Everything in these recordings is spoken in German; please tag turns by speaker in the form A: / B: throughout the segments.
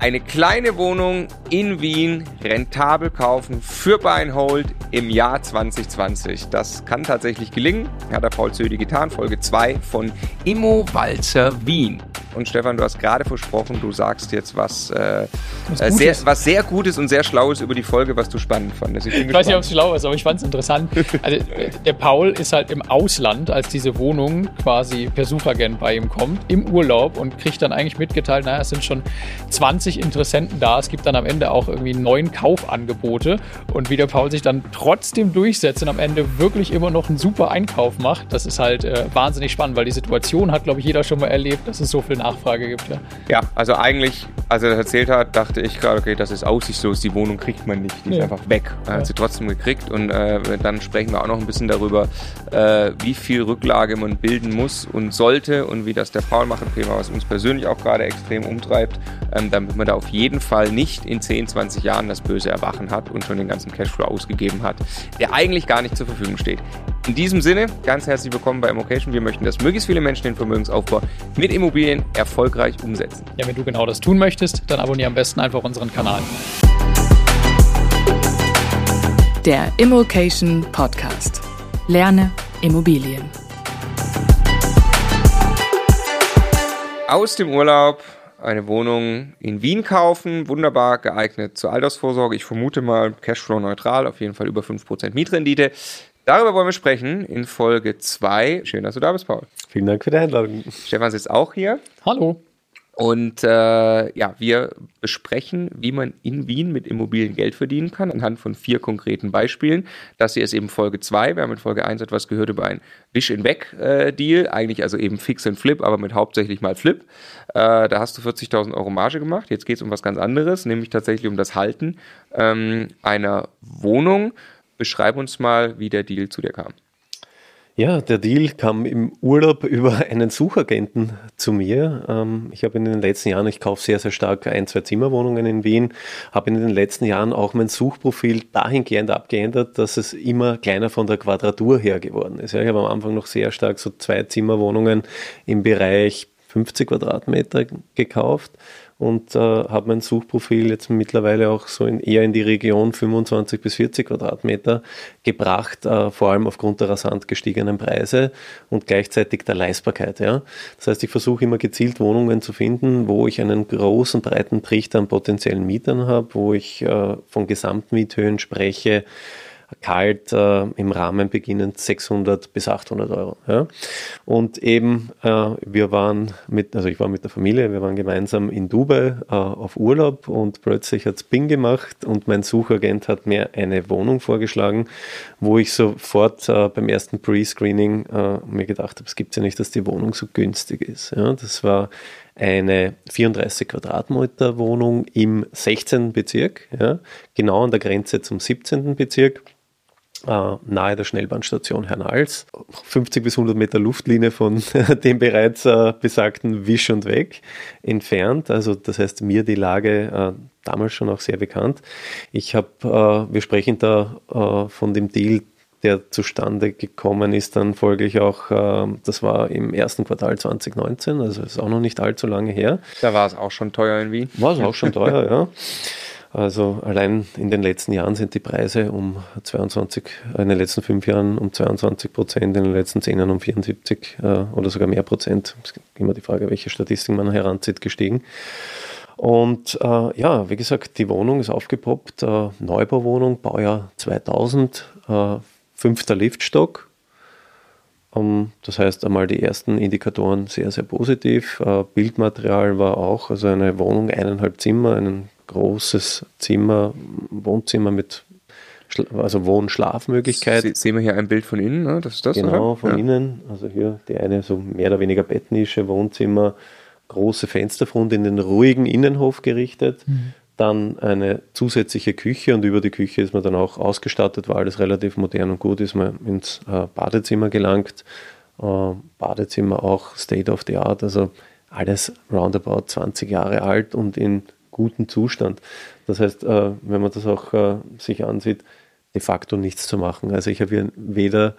A: eine kleine Wohnung in Wien rentabel kaufen für Buy and Hold im Jahr 2020. Das kann tatsächlich gelingen. Hat der Paul Zödi getan. Folge 2 von Immo Walzer Wien. Und Stefan, du hast gerade versprochen, du sagst jetzt was, äh, was, äh, sehr, was sehr Gutes und sehr Schlaues über die Folge, was du spannend fandest.
B: Ich, ich weiß nicht, ob es schlau ist, aber ich fand es interessant. Also, der Paul ist halt im Ausland, als diese Wohnung quasi per Suchagent bei ihm kommt, im Urlaub und kriegt dann eigentlich mitgeteilt, naja, es sind schon 20 Interessenten da. Es gibt dann am Ende auch irgendwie neun Kaufangebote. Und wie der Paul sich dann trotzdem durchsetzt und am Ende wirklich immer noch einen super Einkauf macht, das ist halt äh, wahnsinnig spannend, weil die Situation hat, glaube ich, jeder schon mal erlebt, dass es so viel Nachfrage gibt.
A: Ja, ja also eigentlich, als er das erzählt hat, dachte ich gerade, okay, das ist aussichtslos, die Wohnung kriegt man nicht, die ja. ist einfach weg. Er hat sie trotzdem gekriegt und äh, dann sprechen wir auch noch ein bisschen darüber, äh, wie viel Rücklage man bilden muss und sollte und wie das der Paul macht, ein Thema, was uns persönlich auch gerade extrem umtreibt, ähm, damit man da auf jeden Fall nicht in 10, 20 Jahren das böse Erwachen hat und schon den ganzen Cashflow ausgegeben hat, der eigentlich gar nicht zur Verfügung steht. In diesem Sinne, ganz herzlich willkommen bei Immocation. Wir möchten, dass möglichst viele Menschen den Vermögensaufbau mit Immobilien erfolgreich umsetzen.
B: Ja, wenn du genau das tun möchtest, dann abonniere am besten einfach unseren Kanal.
C: Der Immocation Podcast. Lerne Immobilien.
A: Aus dem Urlaub eine Wohnung in Wien kaufen, wunderbar geeignet zur Altersvorsorge. Ich vermute mal Cashflow neutral, auf jeden Fall über 5% Mietrendite. Darüber wollen wir sprechen in Folge 2. Schön, dass du da bist, Paul.
D: Vielen Dank für die Einladung.
A: Stefan sitzt auch hier.
B: Hallo.
A: Und äh, ja, wir besprechen, wie man in Wien mit Immobilien Geld verdienen kann, anhand von vier konkreten Beispielen. Das hier ist eben Folge 2. Wir haben in Folge 1 etwas gehört über ein Wish-in-Weg-Deal, eigentlich also eben Fix and Flip, aber mit hauptsächlich mal Flip. Äh, da hast du 40.000 Euro Marge gemacht. Jetzt geht es um was ganz anderes, nämlich tatsächlich um das Halten ähm, einer Wohnung. Beschreib uns mal, wie der Deal zu dir kam.
D: Ja, der Deal kam im Urlaub über einen Suchagenten zu mir. Ähm, ich habe in den letzten Jahren, ich kaufe sehr, sehr stark ein, zwei Zimmerwohnungen in Wien, habe in den letzten Jahren auch mein Suchprofil dahingehend abgeändert, dass es immer kleiner von der Quadratur her geworden ist. ich habe am Anfang noch sehr stark so zwei Zimmerwohnungen im Bereich 50 Quadratmeter gekauft und äh, habe mein Suchprofil jetzt mittlerweile auch so in, eher in die Region 25 bis 40 Quadratmeter gebracht, äh, vor allem aufgrund der rasant gestiegenen Preise und gleichzeitig der Leistbarkeit. Ja. Das heißt, ich versuche immer gezielt Wohnungen zu finden, wo ich einen großen, breiten Trichter an potenziellen Mietern habe, wo ich äh, von Gesamtmiethöhen spreche, kalt äh, im Rahmen beginnend 600 bis 800 Euro. Ja. Und eben, äh, wir waren mit, also ich war mit der Familie, wir waren gemeinsam in Dubai äh, auf Urlaub und plötzlich hat es Bing gemacht und mein Suchagent hat mir eine Wohnung vorgeschlagen, wo ich sofort äh, beim ersten Pre-Screening äh, mir gedacht habe, es gibt ja nicht, dass die Wohnung so günstig ist. Ja. Das war eine 34 Quadratmeter Wohnung im 16. Bezirk, ja, genau an der Grenze zum 17. Bezirk nahe der Schnellbahnstation Hernals, 50 bis 100 Meter Luftlinie von dem bereits äh, besagten Wisch und Weg entfernt. Also das heißt mir die Lage äh, damals schon auch sehr bekannt. Ich habe, wir sprechen da von dem Deal, der zustande gekommen ist, dann folglich auch, das war im ersten Quartal 2019, also ist auch noch nicht allzu lange her.
A: Da war es auch schon teuer in Wien.
D: War es auch schon teuer, ja. Also allein in den letzten Jahren sind die Preise um 22, in den letzten fünf Jahren um 22 Prozent, in den letzten zehn Jahren um 74 äh, oder sogar mehr Prozent. Es ist immer die Frage, welche Statistik man heranzieht, gestiegen. Und äh, ja, wie gesagt, die Wohnung ist aufgepoppt. Äh, Neubauwohnung, Baujahr 2000, äh, fünfter Liftstock. Um, das heißt einmal die ersten Indikatoren sehr, sehr positiv. Äh, Bildmaterial war auch, also eine Wohnung, eineinhalb Zimmer, einen großes Zimmer, Wohnzimmer mit also Wohn-Schlafmöglichkeit.
A: sehen wir hier ein Bild von innen, ne? das ist das,
D: Genau, oder? von ja. innen. Also hier die eine so mehr oder weniger Bettnische, Wohnzimmer, große Fensterfront in den ruhigen Innenhof gerichtet. Mhm. Dann eine zusätzliche Küche und über die Küche ist man dann auch ausgestattet, weil alles relativ modern und gut ist, man ins äh, Badezimmer gelangt. Äh, Badezimmer auch State of the Art, also alles roundabout 20 Jahre alt und in guten Zustand. Das heißt, äh, wenn man das auch äh, sich ansieht, de facto nichts zu machen. Also ich habe hier weder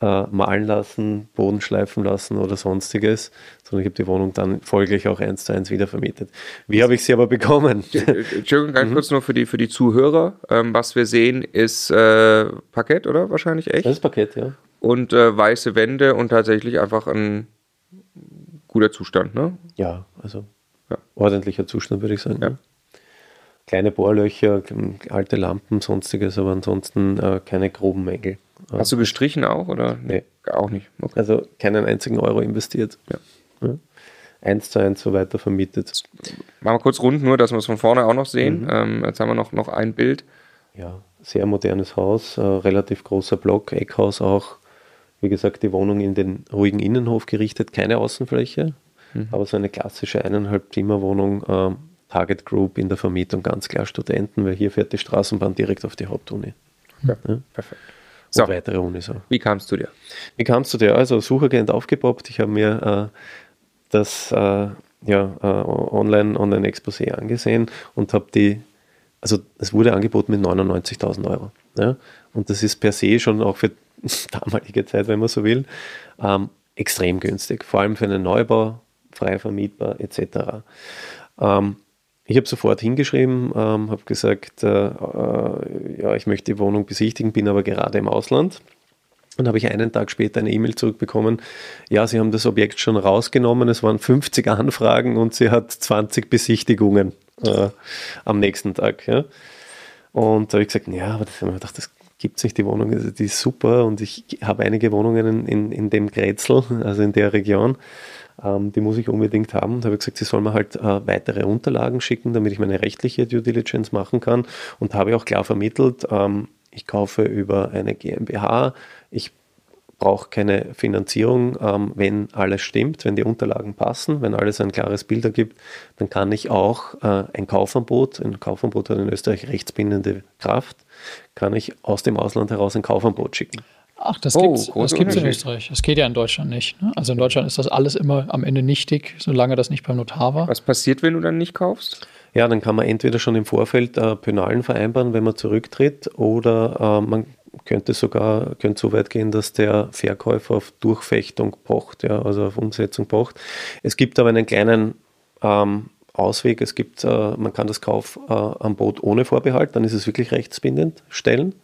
D: äh, malen lassen, Boden schleifen lassen oder sonstiges, sondern ich habe die Wohnung dann folglich auch eins zu eins wieder vermietet. Wie habe ich sie aber bekommen?
A: Entschuldigung, ganz mhm. kurz nur für die, für die Zuhörer. Ähm, was wir sehen, ist äh, Parkett, oder? Wahrscheinlich echt?
D: Das ist Parkett, ja.
A: Und äh, weiße Wände und tatsächlich einfach ein guter Zustand, ne?
D: Ja, also ja. ordentlicher Zustand, würde ich sagen. Ja. Kleine Bohrlöcher, alte Lampen, sonstiges, aber ansonsten äh, keine groben Mängel.
A: Hast du gestrichen auch oder?
D: Nee.
A: Auch nicht.
D: Okay. Also keinen einzigen Euro investiert. Ja. Eins zu eins so weiter vermietet.
A: Machen wir kurz rund, nur, dass wir es von vorne auch noch sehen. Mhm. Ähm, jetzt haben wir noch, noch ein Bild.
D: Ja, sehr modernes Haus, äh, relativ großer Block, Eckhaus auch. Wie gesagt, die Wohnung in den ruhigen Innenhof gerichtet, keine Außenfläche, mhm. aber so eine klassische eineinhalb Zimmerwohnung, äh, Target Group in der Vermietung, ganz klar Studenten, weil hier fährt die Straßenbahn direkt auf die Hauptuni.
A: Ja, ja. Perfekt.
D: So. Und weitere Unis auch.
A: Wie kamst du dir?
D: Wie kamst du dir? Also Suchagent aufgepoppt. Ich habe mir äh, das äh, ja, äh, online, online Exposé angesehen und habe die, also es wurde angeboten mit 99.000 Euro. Ja? Und das ist per se schon auch für damalige Zeit, wenn man so will, ähm, extrem günstig. Vor allem für einen Neubau, frei vermietbar etc. Ähm, ich habe sofort hingeschrieben, ähm, habe gesagt, äh, äh, ja, ich möchte die Wohnung besichtigen, bin aber gerade im Ausland. Dann habe ich einen Tag später eine E-Mail zurückbekommen, ja, Sie haben das Objekt schon rausgenommen, es waren 50 Anfragen und sie hat 20 Besichtigungen äh, am nächsten Tag. Ja. Und da habe ich gesagt, ja, aber das, ich gedacht, das gibt es nicht, die Wohnung, die ist super und ich habe einige Wohnungen in, in dem Grätzl, also in der Region ähm, die muss ich unbedingt haben. Da habe ich gesagt, sie soll mir halt äh, weitere Unterlagen schicken, damit ich meine rechtliche Due Diligence machen kann. Und habe auch klar vermittelt, ähm, ich kaufe über eine GmbH, ich brauche keine Finanzierung, ähm, wenn alles stimmt, wenn die Unterlagen passen, wenn alles ein klares Bild ergibt, dann kann ich auch äh, ein Kaufangebot, ein Kaufangebot hat in Österreich rechtsbindende Kraft, kann ich aus dem Ausland heraus ein Kaufangebot schicken.
B: Ach, das oh, gibt es in Österreich. Das geht ja in Deutschland nicht. Ne? Also in Deutschland ist das alles immer am Ende nichtig, solange das nicht beim Notar war.
A: Was passiert, wenn du dann nicht kaufst?
D: Ja, dann kann man entweder schon im Vorfeld äh, Penalen vereinbaren, wenn man zurücktritt, oder äh, man könnte sogar könnte so weit gehen, dass der Verkäufer auf Durchfechtung pocht, ja, also auf Umsetzung pocht. Es gibt aber einen kleinen ähm, Ausweg. Es gibt, äh, man kann das Kauf äh, am Boot ohne Vorbehalt, dann ist es wirklich rechtsbindend stellen.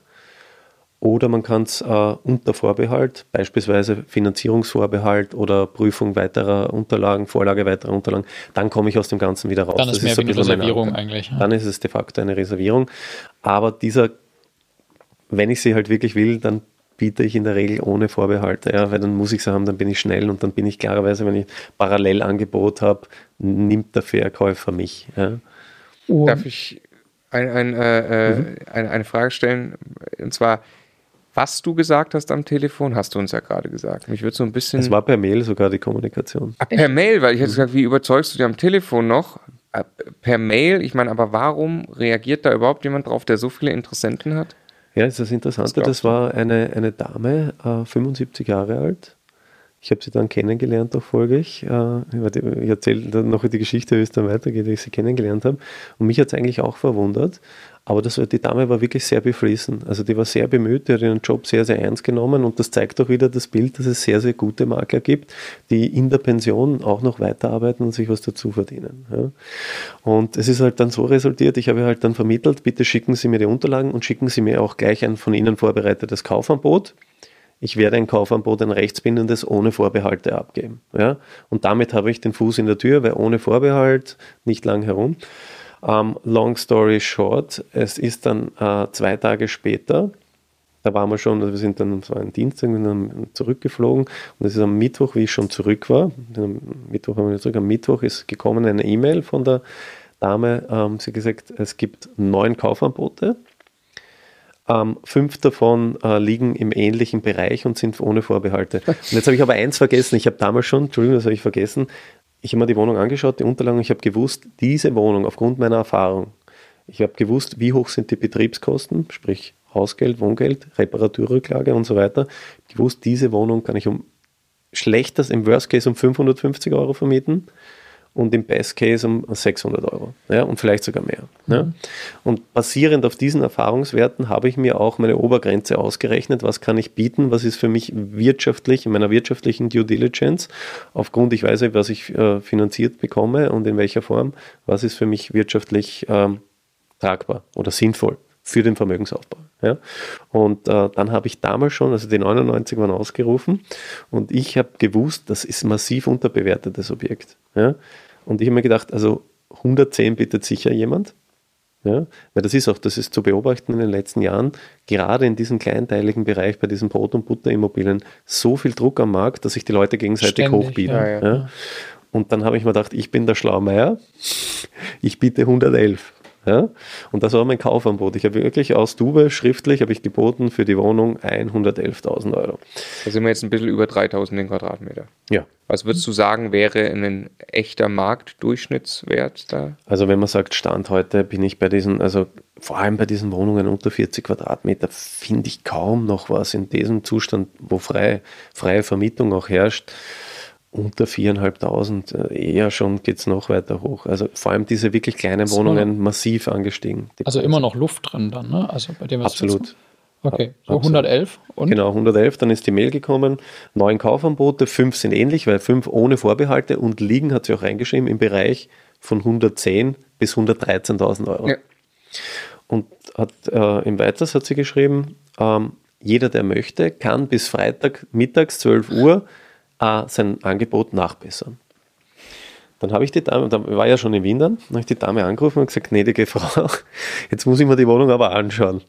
D: Oder man kann es äh, unter Vorbehalt, beispielsweise Finanzierungsvorbehalt oder Prüfung weiterer Unterlagen, Vorlage weiterer Unterlagen, dann komme ich aus dem Ganzen wieder raus.
B: Dann ist das mehr ist wie eine Reservierung eigentlich.
D: Ja. Dann ist es de facto eine Reservierung. Aber dieser, wenn ich sie halt wirklich will, dann biete ich in der Regel ohne Vorbehalte, ja, weil dann muss ich sie haben, dann bin ich schnell und dann bin ich klarerweise, wenn ich Parallelangebot habe, nimmt der Verkäufer mich. Ja.
A: Darf ich ein, ein, äh, äh, mhm. eine, eine Frage stellen? Und zwar, was du gesagt hast am Telefon, hast du uns ja gerade gesagt. Mich würde so ein bisschen.
D: Es war per Mail sogar die Kommunikation.
A: Ach, per Mail, weil ich hätte gesagt, wie überzeugst du dir am Telefon noch? Äh, per Mail, ich meine, aber warum reagiert da überhaupt jemand drauf, der so viele Interessenten hat?
D: Ja, ist das Interessante, das, das war eine, eine Dame, äh, 75 Jahre alt. Ich habe sie dann kennengelernt, auch folglich. Äh, ich erzähle dann noch die Geschichte, wie es dann weitergeht, wie ich sie kennengelernt habe. Und mich hat es eigentlich auch verwundert. Aber das, die Dame war wirklich sehr beflissen. Also die war sehr bemüht, die hat ihren Job sehr, sehr ernst genommen und das zeigt auch wieder das Bild, dass es sehr, sehr gute Makler gibt, die in der Pension auch noch weiterarbeiten und sich was dazu verdienen. Ja. Und es ist halt dann so resultiert, ich habe halt dann vermittelt, bitte schicken Sie mir die Unterlagen und schicken Sie mir auch gleich ein von Ihnen vorbereitetes Kaufangebot ich werde ein Kaufangebot, ein rechtsbindendes, ohne Vorbehalte abgeben. Ja? Und damit habe ich den Fuß in der Tür, weil ohne Vorbehalt nicht lang herum. Um, long story short, es ist dann äh, zwei Tage später, da waren wir schon, wir sind dann, es war ein Dienstag, wir sind zurückgeflogen und es ist am Mittwoch, wie ich schon zurück war, am Mittwoch haben wir zurück, am Mittwoch ist gekommen eine E-Mail von der Dame, ähm, sie hat gesagt, es gibt neun Kaufangebote, ähm, fünf davon äh, liegen im ähnlichen Bereich und sind ohne Vorbehalte. Und jetzt habe ich aber eins vergessen, ich habe damals schon, Entschuldigung, das habe ich vergessen, ich habe mir die Wohnung angeschaut, die Unterlagen, ich habe gewusst, diese Wohnung, aufgrund meiner Erfahrung, ich habe gewusst, wie hoch sind die Betriebskosten, sprich Hausgeld, Wohngeld, Reparaturrücklage und so weiter. Ich gewusst, diese Wohnung kann ich um schlechtest im Worst Case um 550 Euro vermieten und im Best Case um 600 Euro ja, und vielleicht sogar mehr. Ja? Und basierend auf diesen Erfahrungswerten habe ich mir auch meine Obergrenze ausgerechnet. Was kann ich bieten? Was ist für mich wirtschaftlich, in meiner wirtschaftlichen Due Diligence, aufgrund, ich weiß, was ich äh, finanziert bekomme und in welcher Form, was ist für mich wirtschaftlich ähm, tragbar oder sinnvoll für den Vermögensaufbau. Ja? Und äh, dann habe ich damals schon, also die 99 waren ausgerufen und ich habe gewusst, das ist massiv unterbewertetes Objekt. Ja? Und ich habe mir gedacht, also 110 bietet sicher jemand. Ja, weil das ist auch, das ist zu beobachten in den letzten Jahren, gerade in diesem kleinteiligen Bereich bei diesen Brot- und Butterimmobilien, so viel Druck am Markt, dass sich die Leute gegenseitig Ständig, hochbieten. Ja, ja. Ja. Und dann habe ich mir gedacht, ich bin der Schlaumeier, ich biete 111. Ja? Und das war mein Kaufangebot. Ich habe wirklich aus Dube schriftlich habe ich geboten für die Wohnung 111.000 Euro.
A: Da sind wir jetzt ein bisschen über 3.000 den Quadratmeter.
D: Ja.
A: Was würdest du sagen, wäre ein echter Marktdurchschnittswert da?
D: Also wenn man sagt Stand heute, bin ich bei diesen, also vor allem bei diesen Wohnungen unter 40 Quadratmeter, finde ich kaum noch was in diesem Zustand, wo freie, freie Vermietung auch herrscht unter 4.500 äh, eher schon geht es noch weiter hoch. Also vor allem diese wirklich kleinen Wohnungen massiv angestiegen.
B: Also immer noch Luft drin dann, ne? Also bei dem
D: Absolut.
B: Okay, so 111
D: und? Genau, 111, dann ist die Mail gekommen, neun Kaufanbote, fünf sind ähnlich, weil fünf ohne Vorbehalte und liegen, hat sie auch reingeschrieben, im Bereich von 110 bis 113.000 Euro. Ja. Und hat, äh, im Weiters hat sie geschrieben, ähm, jeder, der möchte, kann bis Freitag mittags 12 Uhr äh, sein Angebot nachbessern. Dann habe ich die Dame, da war ja schon in Wien dann, habe ich die Dame angerufen und gesagt, gnädige Frau, jetzt muss ich mir die Wohnung aber anschauen,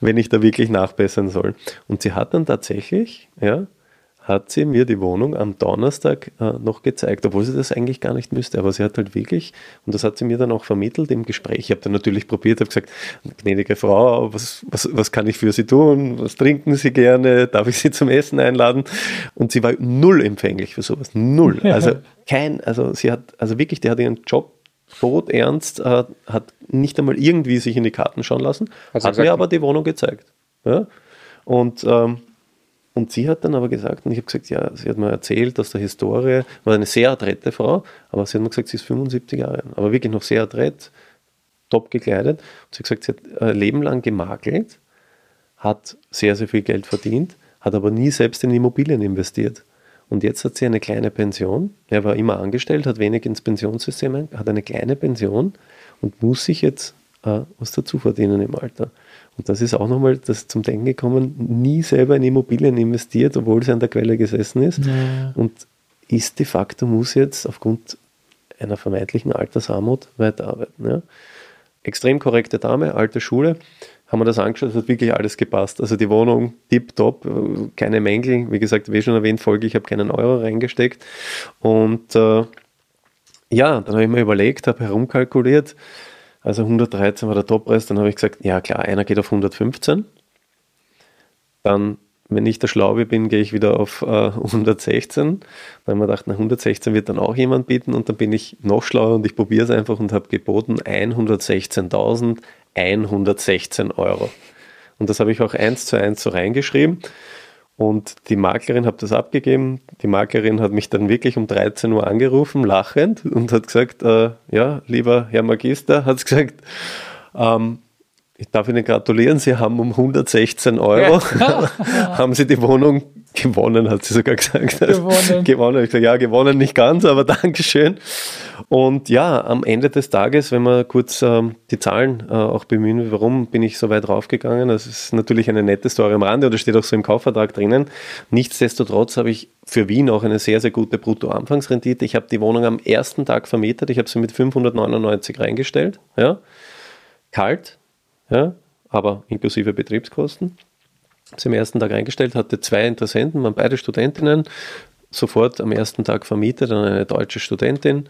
D: wenn ich da wirklich nachbessern soll. Und sie hat dann tatsächlich, ja, hat sie mir die Wohnung am Donnerstag äh, noch gezeigt, obwohl sie das eigentlich gar nicht müsste. Aber sie hat halt wirklich, und das hat sie mir dann auch vermittelt im Gespräch. Ich habe dann natürlich probiert, habe gesagt, gnädige Frau, was, was, was kann ich für Sie tun? Was trinken Sie gerne? Darf ich Sie zum Essen einladen? Und sie war null empfänglich für sowas. Null. Also kein, also sie hat, also wirklich, die hat ihren Job tot ernst, äh, hat nicht einmal irgendwie sich in die Karten schauen lassen, also hat mir aber die Wohnung gezeigt. Ja? Und ähm, und sie hat dann aber gesagt, und ich habe gesagt, ja, sie hat mir erzählt, dass der Historie, war eine sehr adrette Frau, aber sie hat mir gesagt, sie ist 75 Jahre alt, aber wirklich noch sehr adrett, top gekleidet. Und sie hat gesagt, sie hat ein Leben lang gemakelt, hat sehr, sehr viel Geld verdient, hat aber nie selbst in Immobilien investiert. Und jetzt hat sie eine kleine Pension. Er war immer angestellt, hat wenig ins Pensionssystem, hat eine kleine Pension und muss sich jetzt äh, was dazu verdienen im Alter. Und das ist auch nochmal das zum Denken gekommen, nie selber in Immobilien investiert, obwohl sie an der Quelle gesessen ist. Ja. Und ist de facto, muss jetzt aufgrund einer vermeintlichen Altersarmut weiterarbeiten. Ja. Extrem korrekte Dame, alte Schule, haben wir das angeschaut, es hat wirklich alles gepasst. Also die Wohnung tipptopp, keine Mängel. Wie gesagt, wie schon erwähnt, Folge, ich habe keinen Euro reingesteckt. Und äh, ja, dann habe ich mir überlegt, habe herumkalkuliert, also 113 war der Toppreis, dann habe ich gesagt, ja klar, einer geht auf 115. Dann, wenn ich der Schlaube bin, gehe ich wieder auf äh, 116. Dann haben wir gedacht, na 116 wird dann auch jemand bieten und dann bin ich noch schlauer und ich probiere es einfach und habe geboten 116.116 Euro. Und das habe ich auch eins zu eins so reingeschrieben. Und die Maklerin hat das abgegeben. Die Maklerin hat mich dann wirklich um 13 Uhr angerufen, lachend, und hat gesagt, äh, ja, lieber Herr Magister, hat gesagt, ähm, ich darf Ihnen gratulieren, Sie haben um 116 Euro, haben Sie die Wohnung gewonnen, hat sie sogar gesagt. Gewonnen. gewonnen. Ich sage, ja, gewonnen nicht ganz, aber Dankeschön. Und ja, am Ende des Tages, wenn wir kurz ähm, die Zahlen äh, auch bemühen, warum bin ich so weit raufgegangen? Das ist natürlich eine nette Story am Rande oder steht auch so im Kaufvertrag drinnen. Nichtsdestotrotz habe ich für Wien auch eine sehr, sehr gute Bruttoanfangsrendite. Ich habe die Wohnung am ersten Tag vermietet. Ich habe sie mit 599 reingestellt. Ja. Kalt, ja, aber inklusive Betriebskosten. Sie am ersten Tag eingestellt, hatte zwei Interessenten, waren beide Studentinnen, sofort am ersten Tag vermietet an eine deutsche Studentin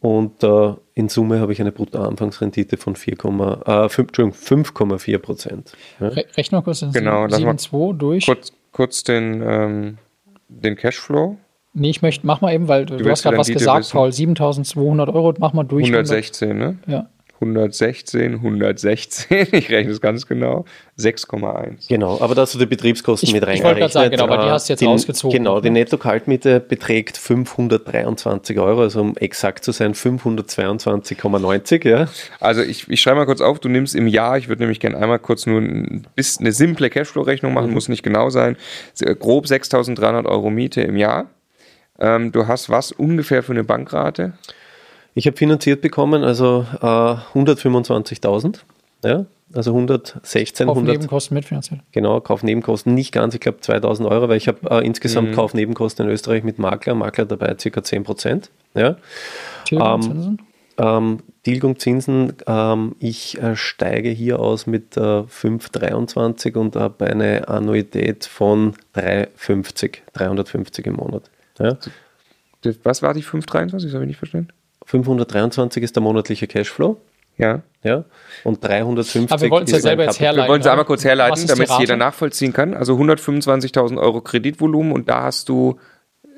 D: und äh, in Summe habe ich eine Bruttoanfangsrendite von 5,4 äh, Prozent.
B: Ja. Rechnen wir kurz
A: den genau, 7,2 durch. Kurz, kurz den, ähm, den Cashflow.
B: Nee, ich möchte, mach mal eben, weil du, du hast gerade was gesagt, wissen. Paul, 7200 Euro, mach mal durch.
A: 116, 100, ne?
B: Ja.
A: 116, 116, ich rechne es ganz genau, 6,1.
D: Genau, aber da hast du die Betriebskosten
B: Ich-
D: mit
B: ich
D: reingerechnet.
B: wollte gerade sagen, genau, aber die
D: Äh,
B: hast du jetzt
D: die,
B: rausgezogen,
D: Genau, die
B: ne?
D: Netto-Kaltmiete beträgt 523 Euro, also um exakt zu sein 522,90, ja.
A: Also ich, ich schreibe mal kurz auf, du nimmst im Jahr, ich würde nämlich gerne einmal kurz nur ein eine simple Cashflow-Rechnung machen, muss nicht genau sein, S- grob 6.300 Euro Miete im Jahr. Ähm, du hast was ungefähr für eine Bankrate?
D: Ich habe finanziert bekommen, also äh, 125.000, ja, also 116,
B: Auf
D: 100,
B: Nebenkosten mitfinanziert.
D: genau, Kaufnebenkosten nicht ganz, ich glaube 2.000 Euro, weil ich habe äh,
B: Mhm.
D: insgesamt Kaufnebenkosten in Österreich mit Makler, Makler dabei ca. 10 Prozent, ja.
B: Tilgung,
D: Ähm,
B: Zinsen?
D: Ähm, Tilgung Zinsen, ähm, ich äh, steige hier aus mit äh, 5,23 und habe eine Annuität von 3,50, 350 im Monat. Ja?
A: Was war die 523? Das habe ich nicht verstanden.
D: 523 ist der monatliche Cashflow.
A: Ja.
D: Ja, und 350
B: Aber wir wollten es ja selber jetzt
D: Kapital.
B: herleiten.
A: Wir wollen es einmal kurz herleiten, damit es jeder nachvollziehen kann. Also 125.000 Euro Kreditvolumen und da hast du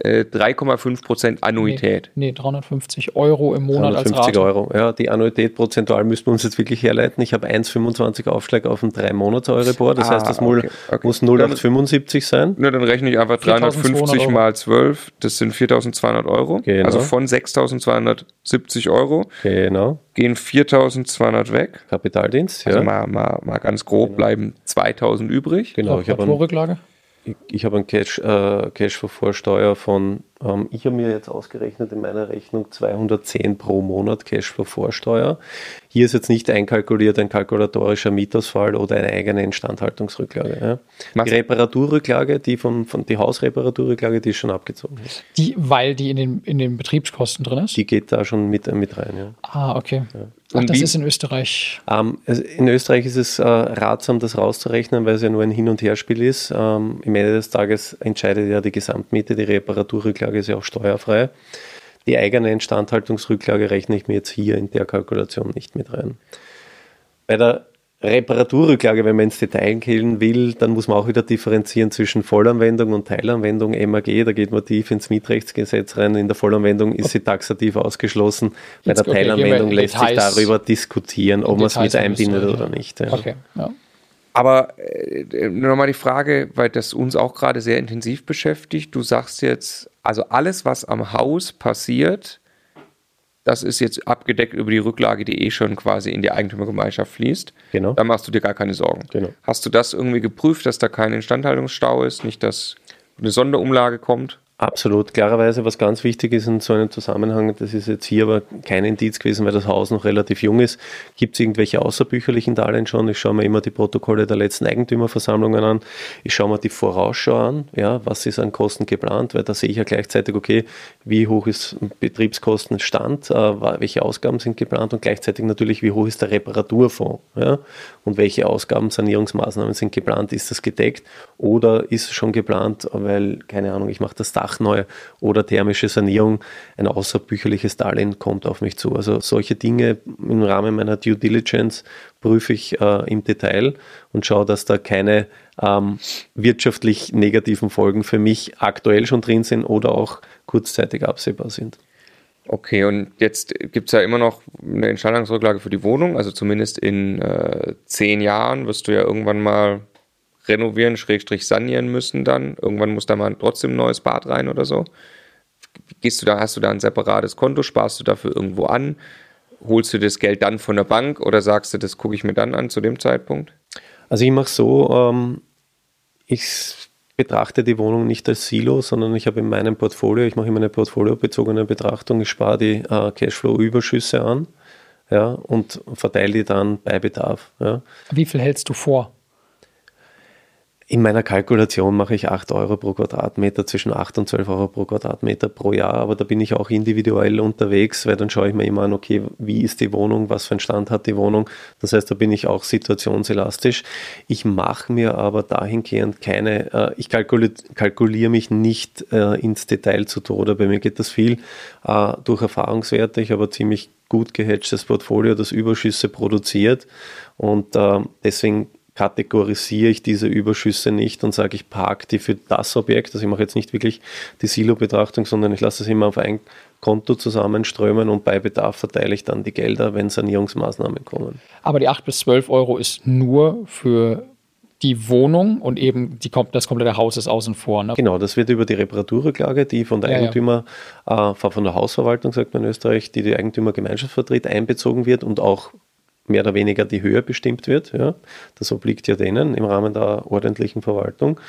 A: äh, 3,5 Prozent Annuität.
B: Nee, nee, 350 Euro im Monat als
D: 350
B: Rate.
D: Euro. Ja, die Annuität prozentual müssen wir uns jetzt wirklich herleiten. Ich habe 1,25 Aufschlag auf ein 3 monats euribor Das
A: Ah,
D: heißt, das
A: okay, okay.
D: muss 0,875 sein.
A: Ne, dann rechne ich einfach 350
B: 4.200
A: mal 12, das sind 4.200 Euro.
D: Genau.
A: Also von 6.270 Euro
D: Genau.
A: gehen 4.200 weg.
D: Kapitaldienst.
A: Also
D: ja.
A: mal, mal, mal ganz grob bleiben 2.000 übrig.
D: Genau, ich habe einen,
B: Rücklage.
D: Ich, habe einen Cash, äh, Cash vor Vorsteuer von, ähm, ich habe mir jetzt ausgerechnet in meiner Rechnung 210 pro Monat Cash vor Vorsteuer. Hier ist jetzt nicht einkalkuliert ein kalkulatorischer Mietausfall oder eine eigene Instandhaltungsrücklage. Ja. Die Reparaturrücklage, die von, von die Hausreparaturrücklage, die ist schon abgezogen.
B: Die, weil die in den, in den Betriebskosten drin ist?
D: Die geht da schon mit, mit rein. Ja.
B: ah, okay. Ach,
A: Und
B: das
A: wie-
B: ist in Österreich.
D: Ähm, also in Österreich ist es äh, ratsam, das rauszurechnen, weil es ja nur ein Hin- und Herspiel ist. Ähm, Im Ende des Tages entscheidet ja die Gesamtmiete, die Reparaturrücklage ist ja auch steuerfrei. Die eigene Instandhaltungsrücklage rechne ich mir jetzt hier in der Kalkulation nicht mit rein. Bei der Reparaturrücklage, wenn man ins Detail gehen will, dann muss man auch wieder differenzieren zwischen Vollanwendung und Teilanwendung, MAG, da geht man tief ins Mietrechtsgesetz rein. In der Vollanwendung ist sie taxativ ausgeschlossen. Bei der
B: okay,
D: Teilanwendung lässt sich
B: Details-
D: darüber diskutieren, ob man es mit einbindet
B: ja.
D: oder nicht. Ja.
B: Okay, ja.
A: Aber äh, nochmal die Frage, weil das uns auch gerade sehr intensiv beschäftigt. Du sagst jetzt, also alles, was am Haus passiert, das ist jetzt abgedeckt über die Rücklage, die eh schon quasi in die Eigentümergemeinschaft fließt.
D: Genau.
A: Da machst du dir gar keine Sorgen.
D: Genau.
A: Hast du das irgendwie geprüft, dass da kein Instandhaltungsstau ist, nicht, dass eine Sonderumlage kommt?
D: Absolut. Klarerweise, was ganz wichtig ist in so einem Zusammenhang, das ist jetzt hier aber kein Indiz gewesen, weil das Haus noch relativ jung ist. Gibt es irgendwelche außerbücherlichen Darlehen schon? Ich schaue mir immer die Protokolle der letzten Eigentümerversammlungen an. Ich schaue mir die Vorausschau an. Ja, was ist an Kosten geplant? Weil da sehe ich ja gleichzeitig, okay, wie hoch ist Betriebskostenstand, äh, welche Ausgaben sind geplant und gleichzeitig natürlich, wie hoch ist der Reparaturfonds? Ja? Und welche Ausgaben, Sanierungsmaßnahmen sind geplant? Ist das gedeckt oder ist es schon geplant, weil, keine Ahnung, ich mache das Dach neu oder thermische Sanierung, ein außerbücherliches Darlehen kommt auf mich zu. Also solche Dinge im Rahmen meiner Due Diligence prüfe ich äh, im Detail und schaue, dass da keine ähm, wirtschaftlich negativen Folgen für mich aktuell schon drin sind oder auch kurzzeitig absehbar sind.
A: Okay, und jetzt gibt es ja immer noch eine Instandhaltungsrücklage für die Wohnung. Also zumindest in äh, zehn Jahren wirst du ja irgendwann mal renovieren, Schrägstrich sanieren müssen dann. Irgendwann muss da mal trotzdem ein neues Bad rein oder so. Gehst du da, hast du da ein separates Konto, sparst du dafür irgendwo an? Holst du das Geld dann von der Bank oder sagst du, das gucke ich mir dann an zu dem Zeitpunkt?
D: Also ich mache so, ähm, ich betrachte die Wohnung nicht als Silo, sondern ich habe in meinem Portfolio, ich mache immer eine portfoliobezogene Betrachtung, ich spare die äh, Cashflow-Überschüsse an ja, und verteile die dann bei Bedarf. Ja.
B: Wie viel hältst du vor?
D: In meiner Kalkulation mache ich 8 Euro pro Quadratmeter, zwischen 8 und 12 Euro pro Quadratmeter pro Jahr, aber da bin ich auch individuell unterwegs, weil dann schaue ich mir immer an, okay, wie ist die Wohnung, was für einen Stand hat die Wohnung. Das heißt, da bin ich auch situationselastisch. Ich mache mir aber dahingehend keine, äh, ich kalkuliere kalkuliere mich nicht äh, ins Detail zu Tode. Bei mir geht das viel äh, durch Erfahrungswerte. Ich habe ein ziemlich gut gehatchtes Portfolio, das Überschüsse produziert und äh, deswegen kategorisiere ich diese Überschüsse nicht und sage, ich parke die für das Objekt. Also ich mache jetzt nicht wirklich die Silo-Betrachtung, sondern ich lasse es immer auf ein Konto zusammenströmen und bei Bedarf verteile ich dann die Gelder, wenn Sanierungsmaßnahmen kommen.
B: Aber die 8 bis 12 Euro ist nur für die Wohnung und eben die, das komplette Haus ist außen vor. Ne?
D: Genau, das wird über die Reparaturrücklage, die von der ja, Eigentümer, ja. Äh, von der Hausverwaltung, sagt man in Österreich, die die Eigentümergemeinschaft vertritt, einbezogen wird und auch mehr oder weniger die Höhe bestimmt wird. Ja. Das obliegt ja denen im Rahmen der ordentlichen Verwaltung.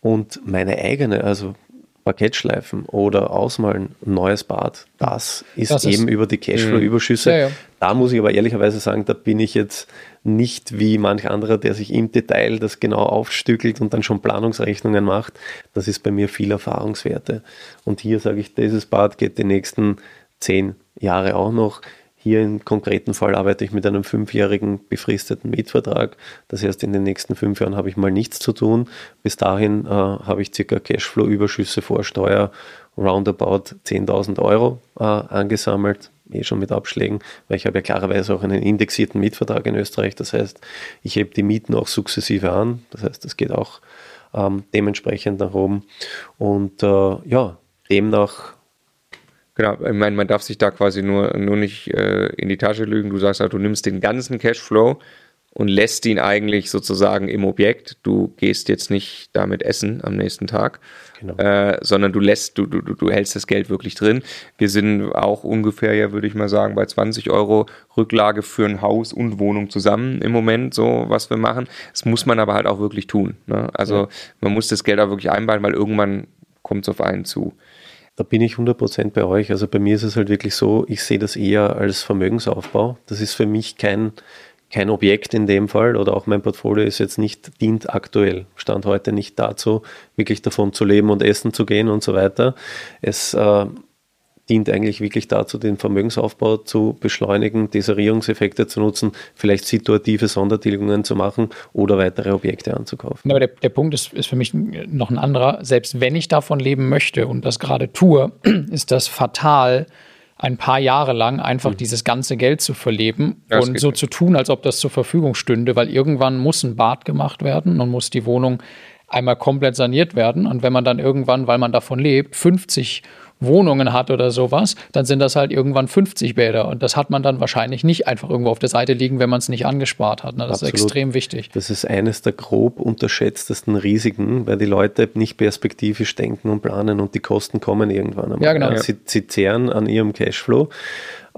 D: Und meine eigene, also Parkettschleifen oder ausmalen, neues Bad, das ist das eben ist, über die Cashflow-Überschüsse. Ja, ja. Da muss ich aber ehrlicherweise sagen, da bin ich jetzt nicht wie manch anderer, der sich im Detail das genau aufstückelt und dann schon Planungsrechnungen macht. Das ist bei mir viel Erfahrungswerte. Und hier sage ich, dieses Bad geht die nächsten zehn Jahre auch noch. Hier im konkreten Fall arbeite ich mit einem fünfjährigen befristeten Mietvertrag. Das heißt, in den nächsten fünf Jahren habe ich mal nichts zu tun. Bis dahin äh, habe ich circa Cashflow-Überschüsse vor Steuer roundabout 10.000 Euro äh, angesammelt, eh schon mit Abschlägen, weil ich habe ja klarerweise auch einen indexierten Mietvertrag in Österreich. Das heißt, ich hebe die Mieten auch sukzessive an. Das heißt, das geht auch ähm, dementsprechend nach oben. Und äh, ja, demnach
A: Genau, ich meine, man darf sich da quasi nur, nur nicht äh, in die Tasche lügen. Du sagst halt, du nimmst den ganzen Cashflow und lässt ihn eigentlich sozusagen im Objekt. Du gehst jetzt nicht damit essen am nächsten Tag, genau. äh, sondern du lässt, du, du, du hältst das Geld wirklich drin. Wir sind auch ungefähr, ja, würde ich mal sagen, bei 20 Euro Rücklage für ein Haus und Wohnung zusammen im Moment, so was wir machen. Das muss man aber halt auch wirklich tun. Ne? Also ja. man muss das Geld auch wirklich einbauen, weil irgendwann kommt es auf einen zu.
D: Da bin ich 100% bei euch. Also bei mir ist es halt wirklich so, ich sehe das eher als Vermögensaufbau. Das ist für mich kein, kein Objekt in dem Fall oder auch mein Portfolio ist jetzt nicht, dient aktuell, stand heute nicht dazu, wirklich davon zu leben und essen zu gehen und so weiter. Es äh, dient eigentlich wirklich dazu, den Vermögensaufbau zu beschleunigen, Deserierungseffekte zu nutzen, vielleicht situative Sondertilgungen zu machen oder weitere Objekte anzukaufen.
B: Aber der, der Punkt ist, ist für mich noch ein anderer. Selbst wenn ich davon leben möchte und das gerade tue, ist das fatal, ein paar Jahre lang einfach mhm. dieses ganze Geld zu verleben das und so nicht. zu tun, als ob das zur Verfügung stünde, weil irgendwann muss ein Bad gemacht werden und muss die Wohnung einmal komplett saniert werden. Und wenn man dann irgendwann, weil man davon lebt, 50 Wohnungen hat oder sowas, dann sind das halt irgendwann 50 Bäder. Und das hat man dann wahrscheinlich nicht einfach irgendwo auf der Seite liegen, wenn man es nicht angespart hat. Ne? Das Absolut. ist extrem wichtig.
D: Das ist eines der grob unterschätztesten Risiken, weil die Leute nicht perspektivisch denken und planen und die Kosten kommen irgendwann einmal. Ja, genau. Sie, sie zehren an ihrem Cashflow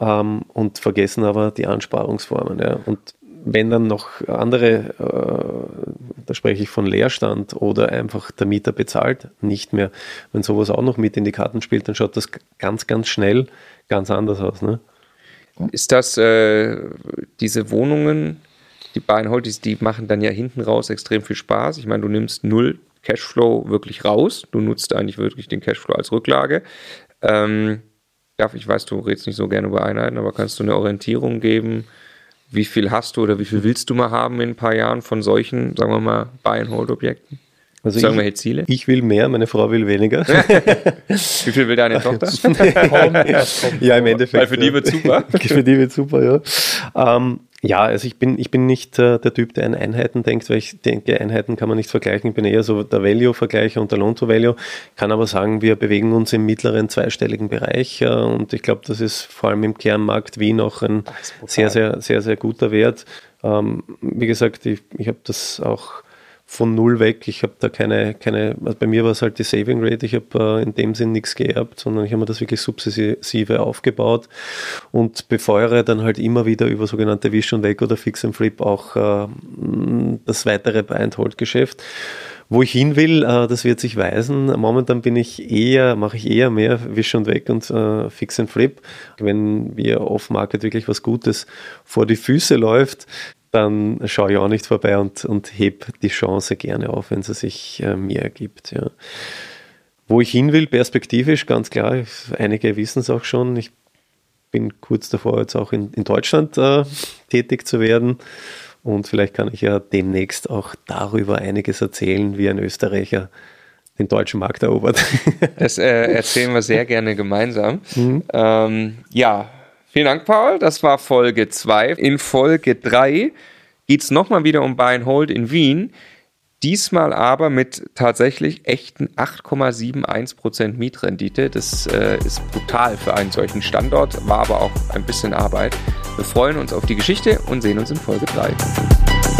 D: ähm, und vergessen aber die Ansparungsformen. Ja. Und wenn dann noch andere, äh, da spreche ich von Leerstand oder einfach der Mieter bezahlt, nicht mehr. Wenn sowas auch noch mit in die Karten spielt, dann schaut das ganz, ganz schnell ganz anders aus. Ne?
A: Ist das äh, diese Wohnungen, die Beinholz, die machen dann ja hinten raus extrem viel Spaß. Ich meine, du nimmst null Cashflow wirklich raus. Du nutzt eigentlich wirklich den Cashflow als Rücklage. Ähm, ich weiß, du redest nicht so gerne über Einheiten, aber kannst du eine Orientierung geben? Wie viel hast du oder wie viel willst du mal haben in ein paar Jahren von solchen, sagen wir mal, Buy-and-Hold-Objekten?
D: Also Sagen wir Ziele? Ich will mehr, meine Frau will weniger.
A: wie viel will deine Tochter?
D: ja, im Endeffekt.
A: Weil für die wird super.
D: für die wird super, ja. Ähm, ja, also ich bin, ich bin nicht äh, der Typ, der an Einheiten denkt, weil ich denke, Einheiten kann man nicht vergleichen. Ich bin eher so der Value-Vergleicher und der Loan-to-Value. Kann aber sagen, wir bewegen uns im mittleren zweistelligen Bereich äh, und ich glaube, das ist vor allem im Kernmarkt Wien auch ein sehr, sehr, sehr, sehr guter Wert. Ähm, wie gesagt, ich, ich habe das auch von null weg. Ich habe da keine, keine, also bei mir war es halt die Saving Rate. Ich habe äh, in dem Sinn nichts geerbt, sondern ich habe mir das wirklich sukzessive aufgebaut und befeuere dann halt immer wieder über sogenannte Wish und Weg oder Fix and Flip auch äh, das weitere Buy-and-Hold-Geschäft. Wo ich hin will, äh, das wird sich weisen. Momentan bin ich eher, mache ich eher mehr Wish und Weg und äh, Fix and Flip. Wenn mir off-Market wirklich was Gutes vor die Füße läuft, dann schaue ich auch nicht vorbei und, und heb die Chance gerne auf, wenn sie sich äh, mir ergibt. Ja. Wo ich hin will, perspektivisch, ganz klar, einige wissen es auch schon, ich bin kurz davor, jetzt auch in, in Deutschland äh, tätig zu werden. Und vielleicht kann ich ja demnächst auch darüber einiges erzählen, wie ein Österreicher den deutschen Markt erobert.
A: Das äh, erzählen wir sehr gerne gemeinsam. Mhm. Ähm, ja, Vielen Dank, Paul. Das war Folge 2. In Folge 3 geht es nochmal wieder um Buy and Hold in Wien. Diesmal aber mit tatsächlich echten 8,71% Mietrendite. Das äh, ist brutal für einen solchen Standort, war aber auch ein bisschen Arbeit. Wir freuen uns auf die Geschichte und sehen uns in Folge 3.